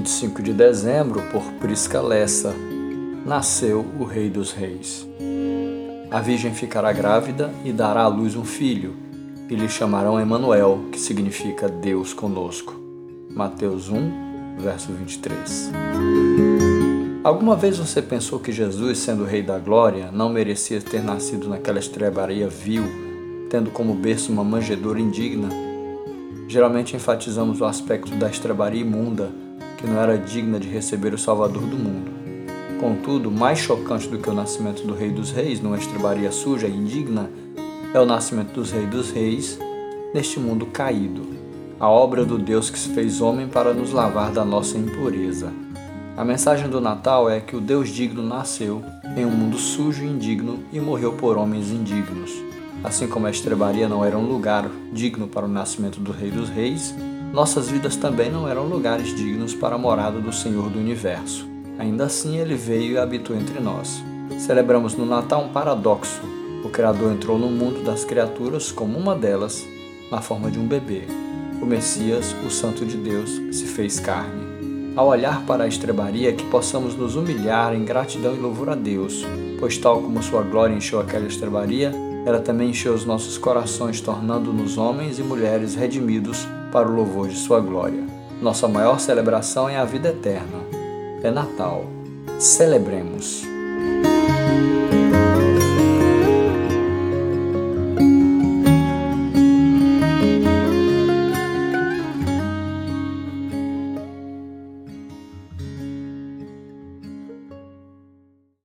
25 de dezembro, por Prisca Lessa, nasceu o Rei dos Reis. A Virgem ficará grávida e dará à luz um filho, e lhe chamarão Emanuel, que significa Deus conosco. Mateus 1, verso 23. Alguma vez você pensou que Jesus, sendo Rei da Glória, não merecia ter nascido naquela estrebaria vil, tendo como berço uma manjedoura indigna? Geralmente enfatizamos o aspecto da estrebaria imunda, que não era digna de receber o Salvador do mundo. Contudo, mais chocante do que o nascimento do Rei dos Reis numa estrebaria suja e indigna é o nascimento dos Reis dos Reis neste mundo caído, a obra do Deus que se fez homem para nos lavar da nossa impureza. A mensagem do Natal é que o Deus digno nasceu em um mundo sujo e indigno e morreu por homens indignos. Assim como a estrebaria não era um lugar digno para o nascimento do Rei dos Reis, nossas vidas também não eram lugares dignos para a morada do Senhor do Universo. Ainda assim, ele veio e habitou entre nós. Celebramos no Natal um paradoxo. O Criador entrou no mundo das criaturas como uma delas, na forma de um bebê. O Messias, o Santo de Deus, se fez carne. Ao olhar para a estrebaria, que possamos nos humilhar em gratidão e louvor a Deus, pois tal como sua glória encheu aquela estrebaria, ela também encheu os nossos corações, tornando-nos homens e mulheres redimidos para o louvor de Sua glória. Nossa maior celebração é a vida eterna. É Natal. Celebremos.